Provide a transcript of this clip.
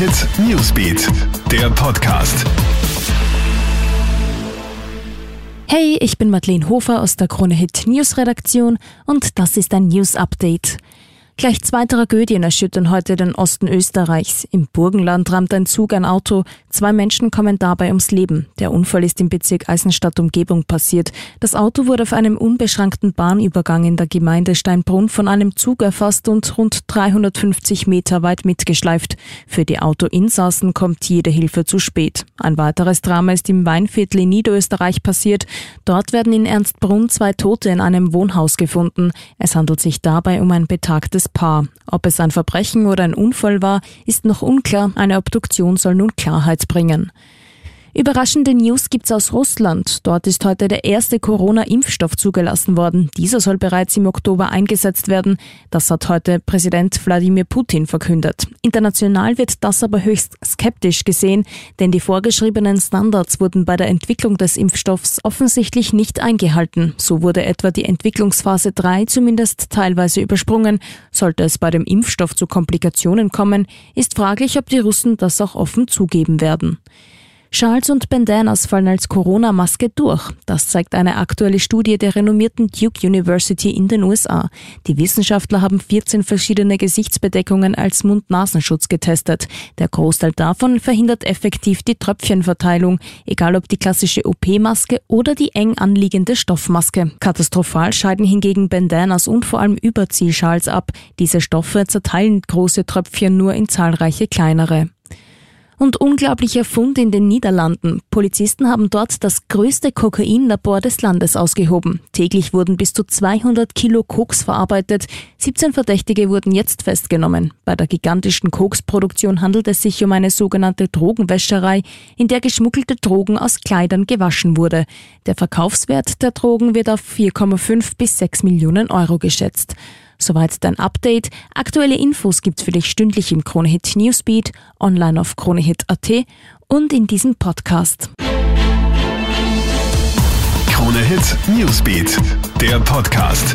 Hit Newsbeat, der Podcast. Hey, ich bin Madeleine Hofer aus der Krone Hit News Redaktion und das ist ein News Update. Gleich zwei Tragödien erschüttern heute den Osten Österreichs. Im Burgenland rammt ein Zug ein Auto. Zwei Menschen kommen dabei ums Leben. Der Unfall ist im Bezirk Eisenstadt-Umgebung passiert. Das Auto wurde auf einem unbeschrankten Bahnübergang in der Gemeinde Steinbrunn von einem Zug erfasst und rund 350 Meter weit mitgeschleift. Für die Autoinsassen kommt jede Hilfe zu spät. Ein weiteres Drama ist im Weinviertel in Niederösterreich passiert. Dort werden in Ernstbrunn zwei Tote in einem Wohnhaus gefunden. Es handelt sich dabei um ein betagtes Paar. Ob es ein Verbrechen oder ein Unfall war, ist noch unklar. Eine Obduktion soll nun Klarheit bringen. Überraschende News gibt's aus Russland. Dort ist heute der erste Corona-Impfstoff zugelassen worden. Dieser soll bereits im Oktober eingesetzt werden. Das hat heute Präsident Wladimir Putin verkündet. International wird das aber höchst skeptisch gesehen, denn die vorgeschriebenen Standards wurden bei der Entwicklung des Impfstoffs offensichtlich nicht eingehalten. So wurde etwa die Entwicklungsphase 3 zumindest teilweise übersprungen. Sollte es bei dem Impfstoff zu Komplikationen kommen, ist fraglich, ob die Russen das auch offen zugeben werden. Charles und Bandanas fallen als Corona-Maske durch. Das zeigt eine aktuelle Studie der renommierten Duke University in den USA. Die Wissenschaftler haben 14 verschiedene Gesichtsbedeckungen als Mund-Nasenschutz getestet. Der Großteil davon verhindert effektiv die Tröpfchenverteilung, egal ob die klassische OP-Maske oder die eng anliegende Stoffmaske. Katastrophal scheiden hingegen Bandanas und vor allem Überziehschals ab. Diese Stoffe zerteilen große Tröpfchen nur in zahlreiche kleinere. Und unglaublicher Fund in den Niederlanden. Polizisten haben dort das größte Kokainlabor des Landes ausgehoben. Täglich wurden bis zu 200 Kilo Koks verarbeitet. 17 Verdächtige wurden jetzt festgenommen. Bei der gigantischen Koksproduktion handelt es sich um eine sogenannte Drogenwäscherei, in der geschmuggelte Drogen aus Kleidern gewaschen wurde. Der Verkaufswert der Drogen wird auf 4,5 bis 6 Millionen Euro geschätzt. Soweit dein Update. Aktuelle Infos gibt's für dich stündlich im Kronehit Newsbeat, online auf kronehit.at und in diesem Podcast. Kronehit Newsbeat, der Podcast.